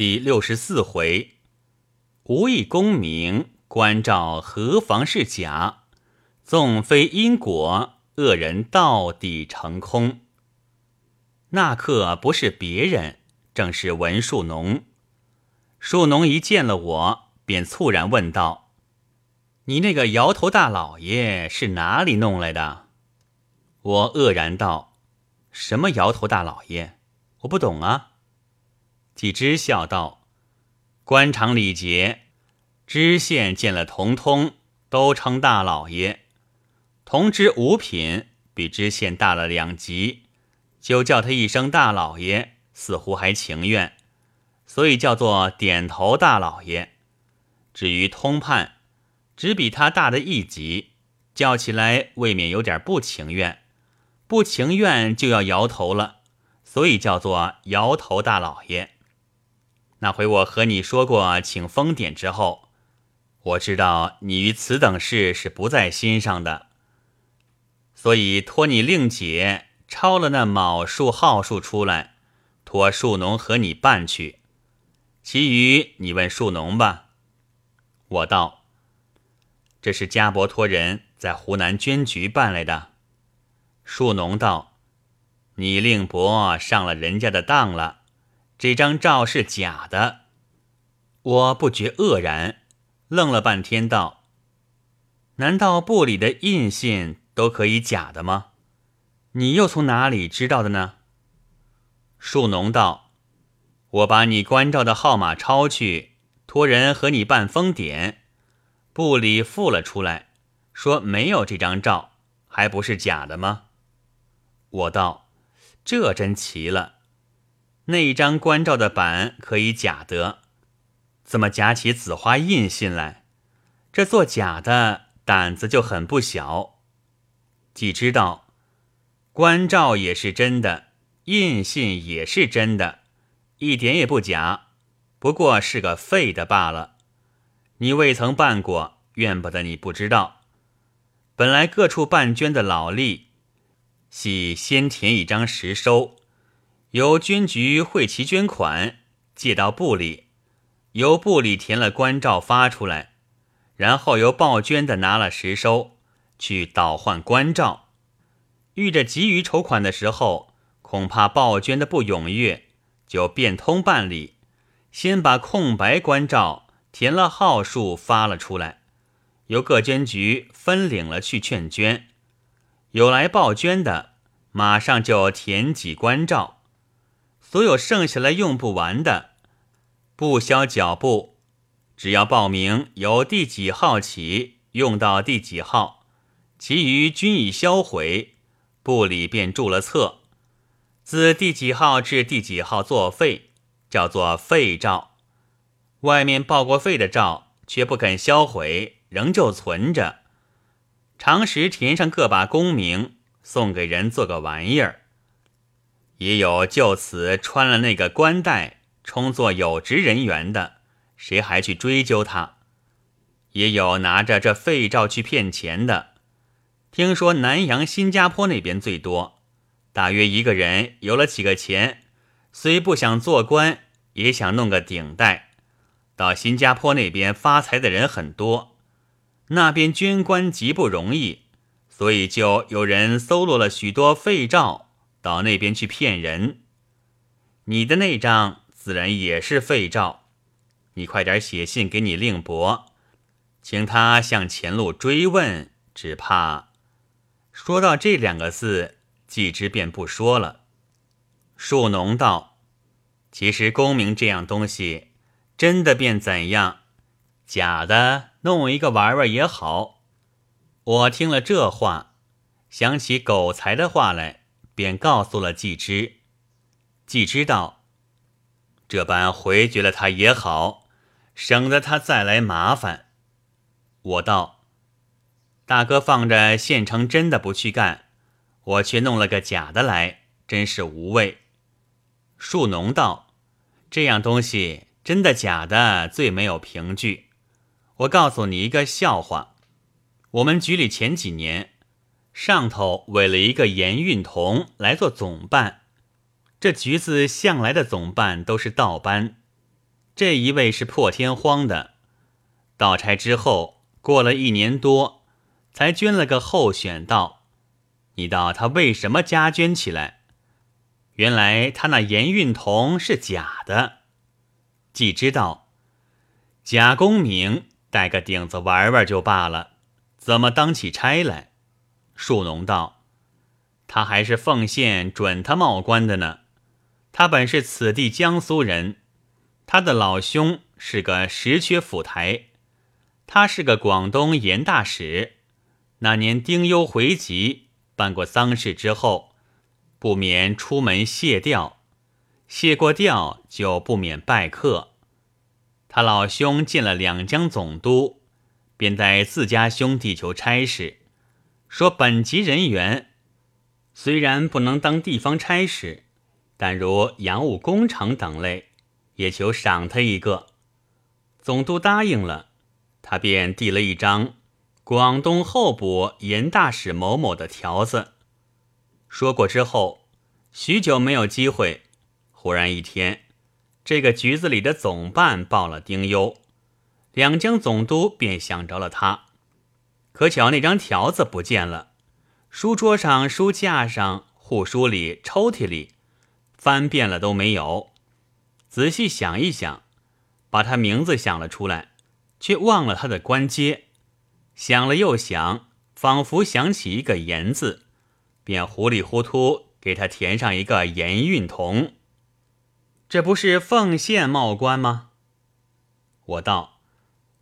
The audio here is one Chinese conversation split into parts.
第六十四回，无意功名，关照何妨是假？纵非因果，恶人到底成空。那客不是别人，正是文树农。树农一见了我，便猝然问道：“你那个摇头大老爷是哪里弄来的？”我愕然道：“什么摇头大老爷？我不懂啊。”季之笑道：“官场礼节，知县见了同通，都称大老爷。同知五品，比知县大了两级，就叫他一声大老爷，似乎还情愿，所以叫做点头大老爷。至于通判，只比他大的一级，叫起来未免有点不情愿，不情愿就要摇头了，所以叫做摇头大老爷。”那回我和你说过请封典之后，我知道你于此等事是不在心上的，所以托你令姐抄了那卯数号数出来，托树农和你办去，其余你问树农吧。我道：“这是家伯托人在湖南捐局办来的。”树农道：“你令伯上了人家的当了。”这张照是假的，我不觉愕然，愣了半天，道：“难道部里的印信都可以假的吗？你又从哪里知道的呢？”树农道：“我把你关照的号码抄去，托人和你办封典，部里付了出来，说没有这张照，还不是假的吗？”我道：“这真奇了。”那一张关照的板可以假得，怎么夹起紫花印信来？这做假的胆子就很不小。既知道关照也是真的，印信也是真的，一点也不假，不过是个废的罢了。你未曾办过，怨不得你不知道。本来各处办捐的老例，系先填一张实收。由捐局汇齐捐款，借到部里，由部里填了关照发出来，然后由报捐的拿了实收去倒换关照。遇着急于筹款的时候，恐怕报捐的不踊跃，就变通办理，先把空白关照填了号数发了出来，由各捐局分领了去劝捐。有来报捐的，马上就填几关照。所有剩下来用不完的，不消脚步，只要报名由第几号起用到第几号，其余均已销毁，部里便注了册，自第几号至第几号作废，叫做废照。外面报过废的照却不肯销毁，仍旧存着，常时填上各把功名，送给人做个玩意儿。也有就此穿了那个官带充作有职人员的，谁还去追究他？也有拿着这废照去骗钱的。听说南洋、新加坡那边最多，大约一个人有了几个钱，虽不想做官，也想弄个顶戴。到新加坡那边发财的人很多，那边军官极不容易，所以就有人搜罗了许多废照。到那边去骗人，你的那张自然也是废照。你快点写信给你令伯，请他向前路追问。只怕说到这两个字，季之便不说了。树农道：“其实功名这样东西，真的便怎样，假的弄一个玩玩也好。”我听了这话，想起狗才的话来。便告诉了季之，季之道：“这般回绝了他也好，省得他再来麻烦。”我道：“大哥放着现成真的不去干，我却弄了个假的来，真是无谓。”树农道：“这样东西真的假的最没有凭据。我告诉你一个笑话，我们局里前几年。”上头委了一个严运同来做总办，这局子向来的总办都是倒班，这一位是破天荒的，到差之后过了一年多，才捐了个候选道。你道他为什么加捐起来？原来他那盐运铜是假的。既知道假功名带个顶子玩玩就罢了，怎么当起差来？树农道：“他还是奉县准他冒官的呢。他本是此地江苏人，他的老兄是个石缺府台，他是个广东盐大使。那年丁忧回籍，办过丧事之后，不免出门谢吊，谢过吊就不免拜客。他老兄见了两江总督，便带自家兄弟求差事。”说本级人员虽然不能当地方差事，但如洋务工程等类，也求赏他一个。总督答应了，他便递了一张广东候补盐大使某某的条子。说过之后，许久没有机会，忽然一天，这个局子里的总办报了丁忧，两江总督便想着了他。可巧那张条子不见了，书桌上、书架上、护书里、抽屉里，翻遍了都没有。仔细想一想，把他名字想了出来，却忘了他的官阶。想了又想，仿佛想起一个“言”字，便糊里糊涂给他填上一个“盐运同”。这不是奉县冒官吗？我道，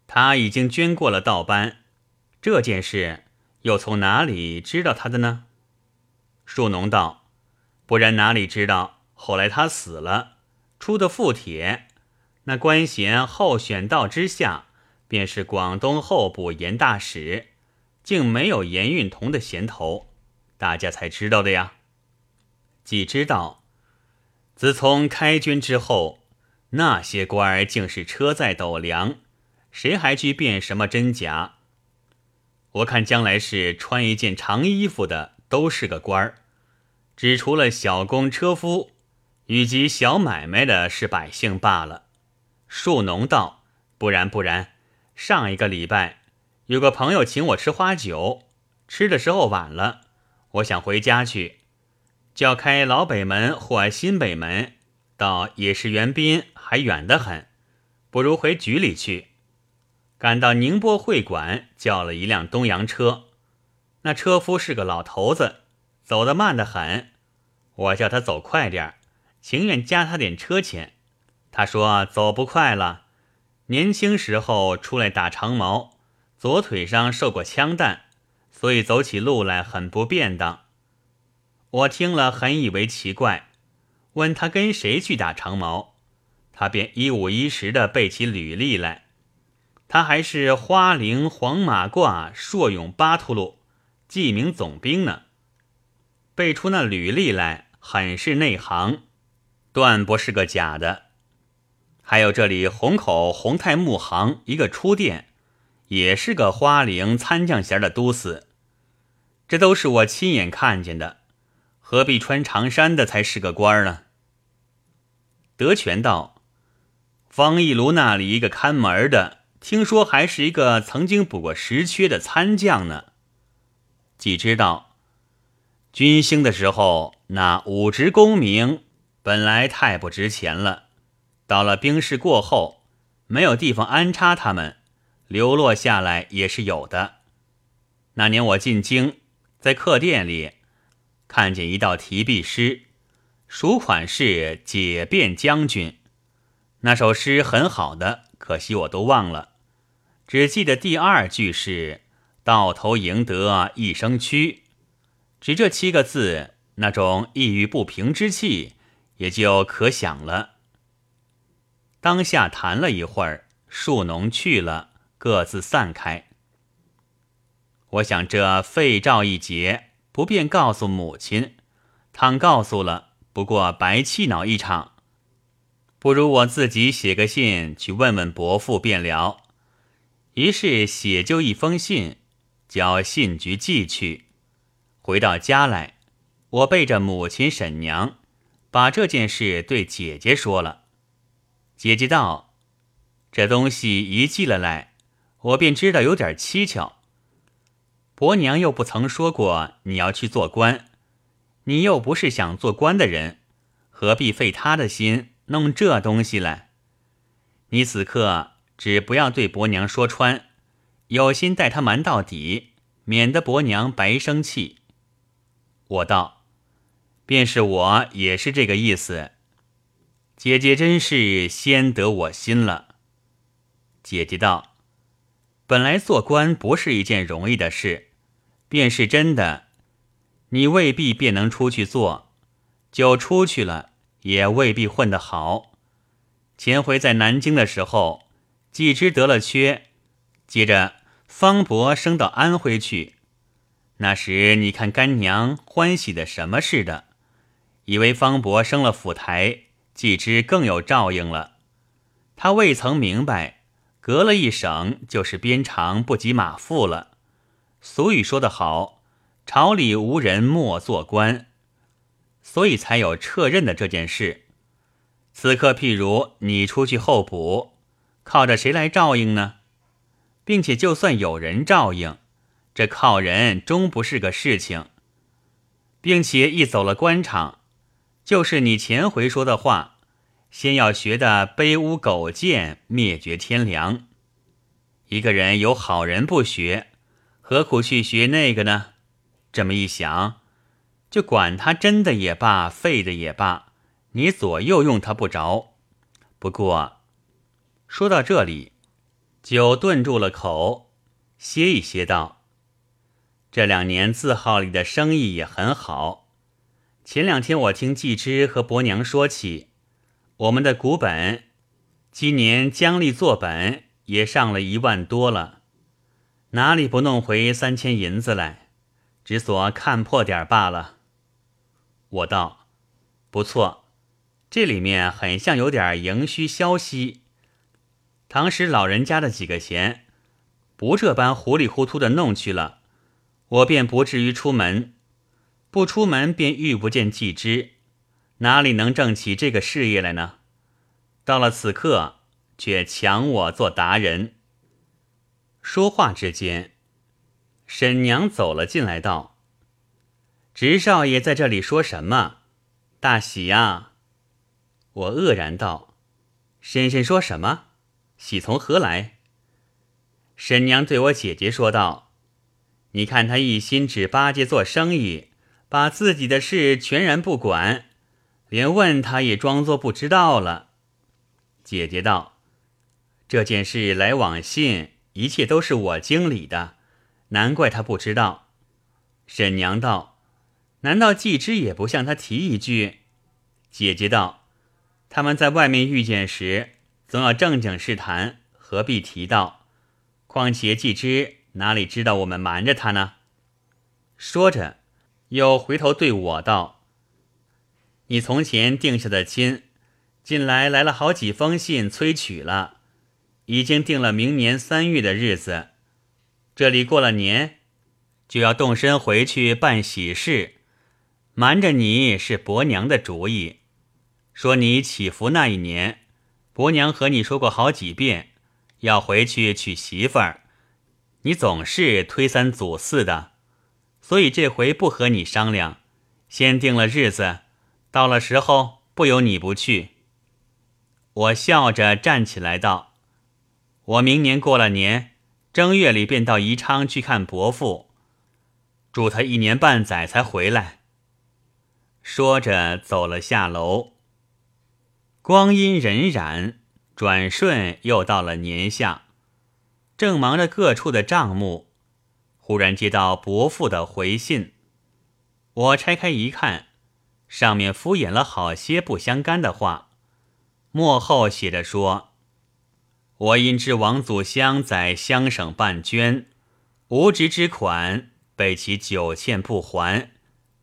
他已经捐过了道班。这件事又从哪里知道他的呢？树农道：“不然哪里知道？后来他死了，出的复帖，那官衔候选道之下，便是广东候补盐大使，竟没有盐运同的衔头，大家才知道的呀。既知道，自从开军之后，那些官儿竟是车载斗量，谁还去辨什么真假？”我看将来是穿一件长衣服的都是个官儿，只除了小工车夫以及小买卖的是百姓罢了。树农道：“不然不然，上一个礼拜有个朋友请我吃花酒，吃的时候晚了，我想回家去，叫开老北门或新北门，到也是园宾还远得很，不如回局里去。”赶到宁波会馆，叫了一辆东洋车。那车夫是个老头子，走得慢得很。我叫他走快点情愿加他点车钱。他说走不快了，年轻时候出来打长矛，左腿上受过枪弹，所以走起路来很不便当。我听了很以为奇怪，问他跟谁去打长矛，他便一五一十的背起履历来。他还是花翎黄马褂朔勇巴图鲁记名总兵呢，背出那履历来很是内行，断不是个假的。还有这里虹口宏泰木行一个出店，也是个花翎参将衔的都司，这都是我亲眼看见的，何必穿长衫的才是个官呢？德全道，方义庐那里一个看门的。听说还是一个曾经补过实缺的参将呢。既知道军兴的时候，那武职功名本来太不值钱了，到了兵事过后，没有地方安插他们，流落下来也是有的。那年我进京，在客店里看见一道题壁诗，署款是解变将军，那首诗很好的。可惜我都忘了，只记得第二句是“到头赢得一生屈”，只这七个字，那种抑郁不平之气也就可想了。当下谈了一会儿，树农去了，各自散开。我想这废照一节，不便告诉母亲，倘告诉了，不过白气恼一场。不如我自己写个信去问问伯父便了。于是写就一封信，交信局寄去。回到家来，我背着母亲婶娘，把这件事对姐姐说了。姐姐道：“这东西一寄了来，我便知道有点蹊跷。伯娘又不曾说过你要去做官，你又不是想做官的人，何必费他的心弄这东西来？你此刻只不要对伯娘说穿，有心待他瞒到底，免得伯娘白生气。我道，便是我也是这个意思。姐姐真是先得我心了。姐姐道：“本来做官不是一件容易的事，便是真的，你未必便能出去做，就出去了也未必混得好。前回在南京的时候，季之得了缺，接着方伯升到安徽去。那时你看干娘欢喜的什么似的，以为方伯升了府台，季之更有照应了。他未曾明白。”隔了一省，就是鞭长不及马腹了。俗语说得好，朝里无人莫做官，所以才有撤任的这件事。此刻，譬如你出去候补，靠着谁来照应呢？并且，就算有人照应，这靠人终不是个事情。并且，一走了官场，就是你前回说的话。先要学的卑污苟贱，灭绝天良。一个人有好人不学，何苦去学那个呢？这么一想，就管他真的也罢，废的也罢，你左右用他不着。不过说到这里，就顿住了口，歇一歇道：“这两年字号里的生意也很好。前两天我听季之和伯娘说起。”我们的股本，今年将利作本也上了一万多了，哪里不弄回三千银子来？只所看破点罢了。我道：“不错，这里面很像有点盈虚消息。唐时老人家的几个钱，不这般糊里糊涂的弄去了，我便不至于出门。不出门便遇不见季之。”哪里能挣起这个事业来呢？到了此刻，却抢我做达人。说话之间，沈娘走了进来，道：“直少爷在这里说什么？大喜呀！”我愕然道：“婶婶说什么？喜从何来？”婶娘对我姐姐说道：“你看他一心只巴结做生意，把自己的事全然不管。”连问他也装作不知道了。姐姐道：“这件事来往信，一切都是我经理的，难怪他不知道。”婶娘道：“难道季之也不向他提一句？”姐姐道：“他们在外面遇见时，总要正经事谈，何必提到？况且季之哪里知道我们瞒着他呢？”说着，又回头对我道。你从前定下的亲，近来来了好几封信催娶了，已经定了明年三月的日子。这里过了年，就要动身回去办喜事，瞒着你是伯娘的主意。说你起伏那一年，伯娘和你说过好几遍，要回去娶媳妇儿，你总是推三阻四的，所以这回不和你商量，先定了日子。到了时候，不由你不去。我笑着站起来道：“我明年过了年正月里便到宜昌去看伯父，住他一年半载才回来。”说着走了下楼。光阴荏苒，转瞬又到了年下，正忙着各处的账目，忽然接到伯父的回信。我拆开一看。上面敷衍了好些不相干的话，末后写着说：“我因知王祖香在乡省办捐，无职之款，被其久欠不还，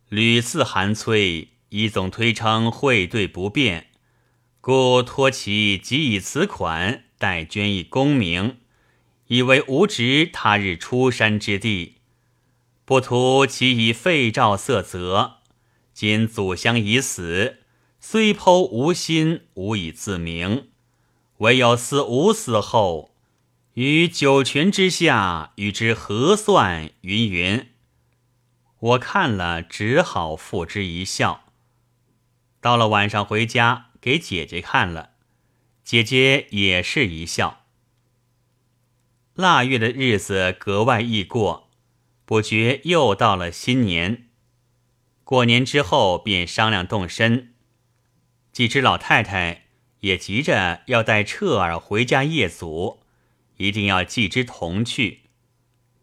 屡次寒催，以总推称汇兑不便，故托其即以此款代捐以功名，以为无职他日出山之地，不图其以废诏色责。”今祖香已死，虽剖无心，无以自明。唯有思吾死后，于九泉之下与之合算？云云。我看了，只好付之一笑。到了晚上回家，给姐姐看了，姐姐也是一笑。腊月的日子格外易过，不觉又到了新年。过年之后便商量动身，几只老太太。也急着要带彻儿回家谒祖，一定要季之同去。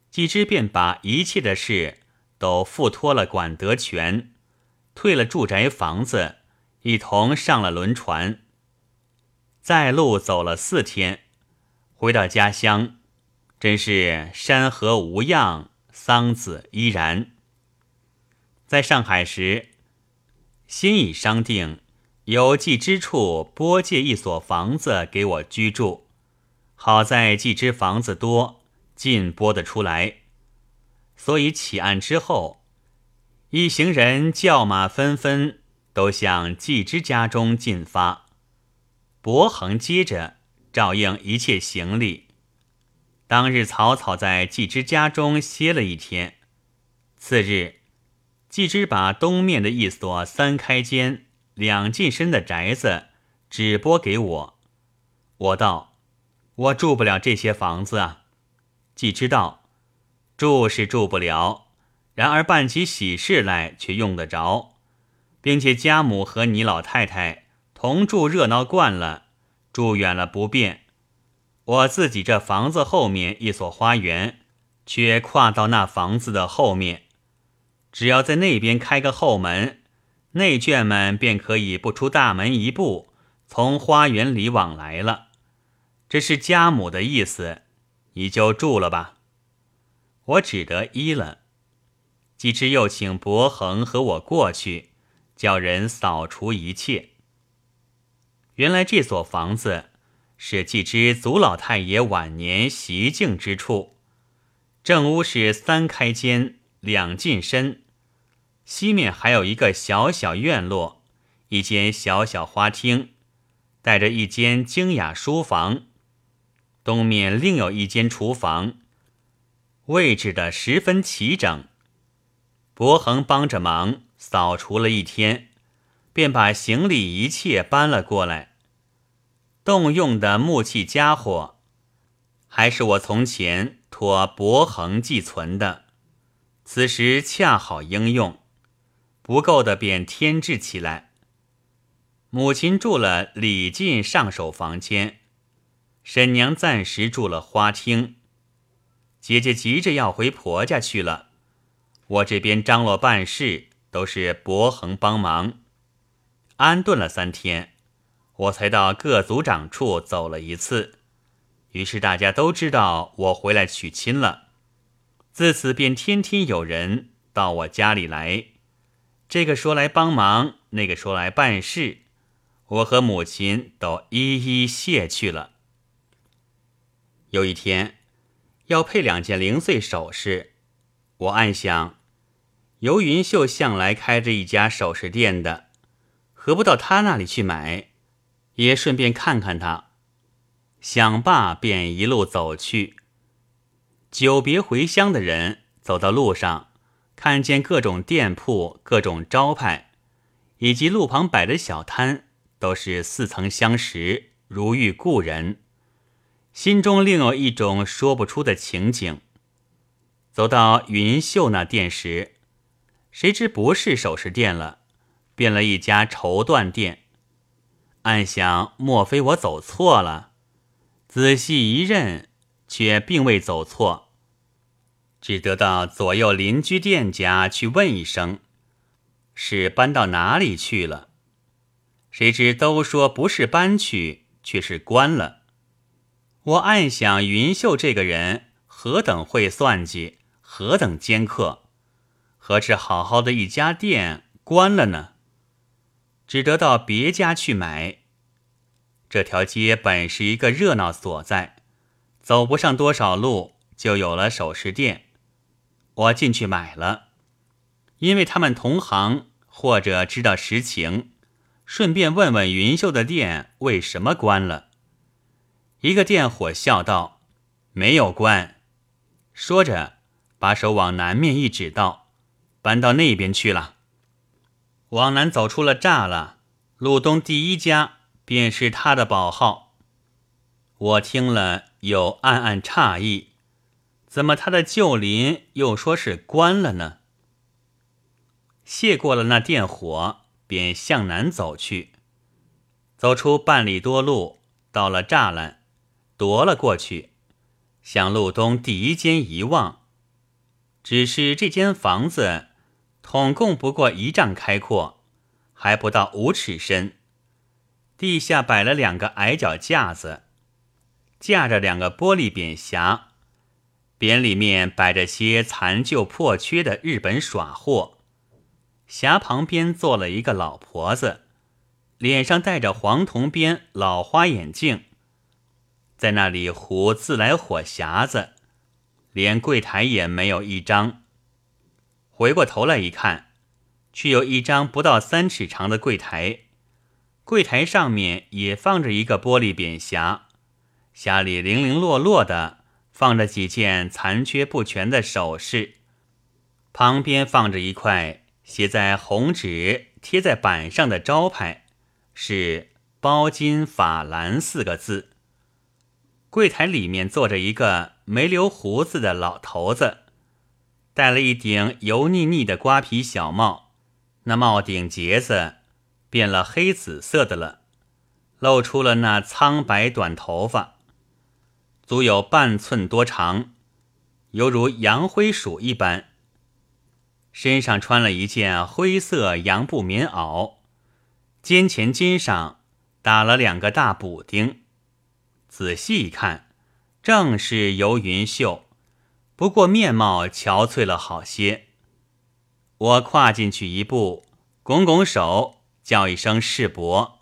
季之便把一切的事都付托了管德全，退了住宅房子，一同上了轮船。在路走了四天，回到家乡，真是山河无恙，桑梓依然。在上海时，心已商定。有寄之处拨借一所房子给我居住，好在寄之房子多，尽拨得出来，所以起案之后，一行人叫马纷纷，都向季之家中进发。伯恒接着照应一切行李，当日草草在季之家中歇了一天。次日，季之把东面的一所三开间。两进深的宅子，只拨给我。我道：“我住不了这些房子啊。”季知道住是住不了，然而办起喜事来却用得着，并且家母和你老太太同住热闹惯了，住远了不便。我自己这房子后面一所花园，却跨到那房子的后面，只要在那边开个后门。内眷们便可以不出大门一步，从花园里往来了。这是家母的意思，你就住了吧。我只得依了。季之又请伯恒和我过去，叫人扫除一切。原来这所房子是季之祖老太爷晚年习静之处，正屋是三开间，两进深。西面还有一个小小院落，一间小小花厅，带着一间精雅书房。东面另有一间厨房，位置的十分齐整。伯恒帮着忙扫除了一天，便把行李一切搬了过来。动用的木器家伙，还是我从前托伯恒寄存的，此时恰好应用。不够的便添置起来。母亲住了李进上手房间，婶娘暂时住了花厅。姐姐急着要回婆家去了，我这边张罗办事都是伯恒帮忙。安顿了三天，我才到各族长处走了一次，于是大家都知道我回来娶亲了。自此便天天有人到我家里来。这个说来帮忙，那个说来办事，我和母亲都一一谢去了。有一天，要配两件零碎首饰，我暗想，尤云秀向来开着一家首饰店的，何不到他那里去买，也顺便看看他。想罢，便一路走去。久别回乡的人，走到路上。看见各种店铺、各种招牌，以及路旁摆的小摊，都是似曾相识，如遇故人，心中另有一种说不出的情景。走到云秀那店时，谁知不是首饰店了，变了一家绸缎店。暗想：莫非我走错了？仔细一认，却并未走错。只得到左右邻居店家去问一声，是搬到哪里去了？谁知都说不是搬去，却是关了。我暗想，云秀这个人何等会算计，何等尖刻，何止好好的一家店关了呢？只得到别家去买。这条街本是一个热闹所在，走不上多少路，就有了首饰店。我进去买了，因为他们同行或者知道实情，顺便问问云秀的店为什么关了。一个电火笑道：“没有关。”说着，把手往南面一指，道：“搬到那边去了。”往南走出了栅栏，路东第一家便是他的宝号。我听了，又暗暗诧异：怎么他的旧邻又说是关了呢？谢过了那电火，便向南走去。走出半里多路，到了栅栏。夺了过去，向路东第一间一望，只是这间房子统共不过一丈开阔，还不到五尺深。地下摆了两个矮脚架子，架着两个玻璃扁匣，扁里面摆着些残旧破缺的日本耍货。匣旁边坐了一个老婆子，脸上戴着黄铜边老花眼镜。在那里糊自来火匣子，连柜台也没有一张。回过头来一看，却有一张不到三尺长的柜台，柜台上面也放着一个玻璃扁匣，匣里零零落落的放着几件残缺不全的首饰，旁边放着一块写在红纸贴在板上的招牌，是“包金法兰”四个字。柜台里面坐着一个没留胡子的老头子，戴了一顶油腻腻的瓜皮小帽，那帽顶结子变了黑紫色的了，露出了那苍白短头发，足有半寸多长，犹如洋灰鼠一般。身上穿了一件灰色洋布棉袄，肩前襟上打了两个大补丁。仔细一看，正是游云秀，不过面貌憔悴了好些。我跨进去一步，拱拱手，叫一声世伯。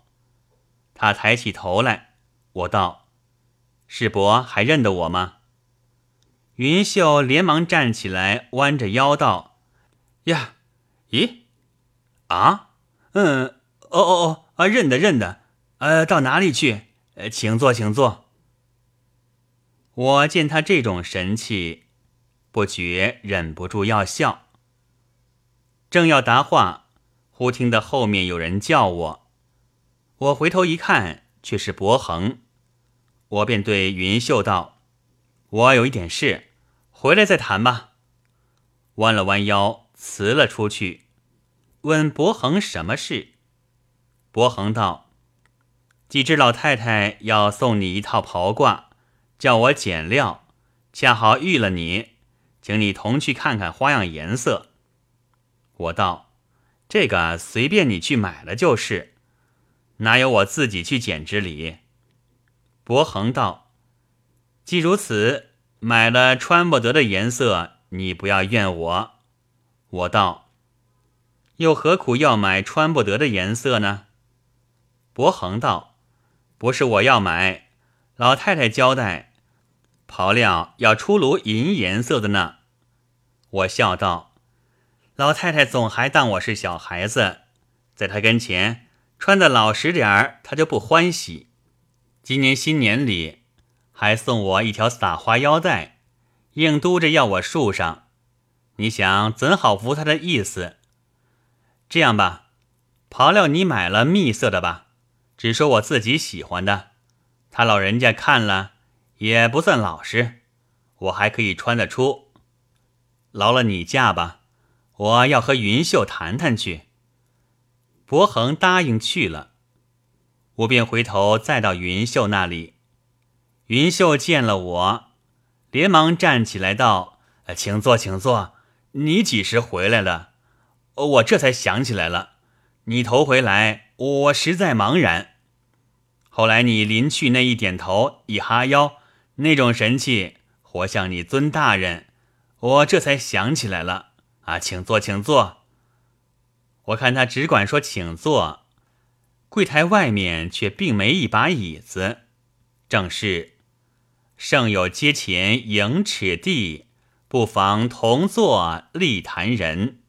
他抬起头来，我道：“世伯还认得我吗？”云秀连忙站起来，弯着腰道：“呀，咦，啊，嗯，哦哦哦，啊，认得认得，呃，到哪里去？呃，请坐，请坐。”我见他这种神气，不觉忍不住要笑。正要答话，忽听得后面有人叫我，我回头一看，却是伯恒。我便对云秀道：“我有一点事，回来再谈吧。”弯了弯腰，辞了出去，问伯恒什么事。伯恒道：“几只老太太要送你一套袍褂。”叫我剪料，恰好遇了你，请你同去看看花样颜色。我道：“这个随便你去买了就是，哪有我自己去剪之理？”伯恒道：“既如此，买了穿不得的颜色，你不要怨我。”我道：“又何苦要买穿不得的颜色呢？”伯恒道：“不是我要买，老太太交代。”刨料要出炉银颜色的呢，我笑道：“老太太总还当我是小孩子，在她跟前穿的老实点儿，她就不欢喜。今年新年里还送我一条撒花腰带，硬嘟着要我束上。你想怎好服她的意思？这样吧，刨料你买了蜜色的吧，只说我自己喜欢的，他老人家看了。”也不算老实，我还可以穿得出。劳了你驾吧，我要和云秀谈谈去。伯恒答应去了，我便回头再到云秀那里。云秀见了我，连忙站起来道：“请坐，请坐。你几时回来了？我这才想起来了，你头回来，我实在茫然。后来你临去那一点头，一哈腰。”那种神气，活像你尊大人，我这才想起来了啊！请坐，请坐。我看他只管说请坐，柜台外面却并没一把椅子。正是胜有阶前迎尺地，不妨同坐立谈人。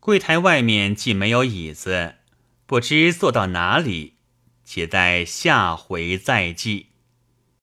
柜台外面既没有椅子，不知坐到哪里，且待下回再记。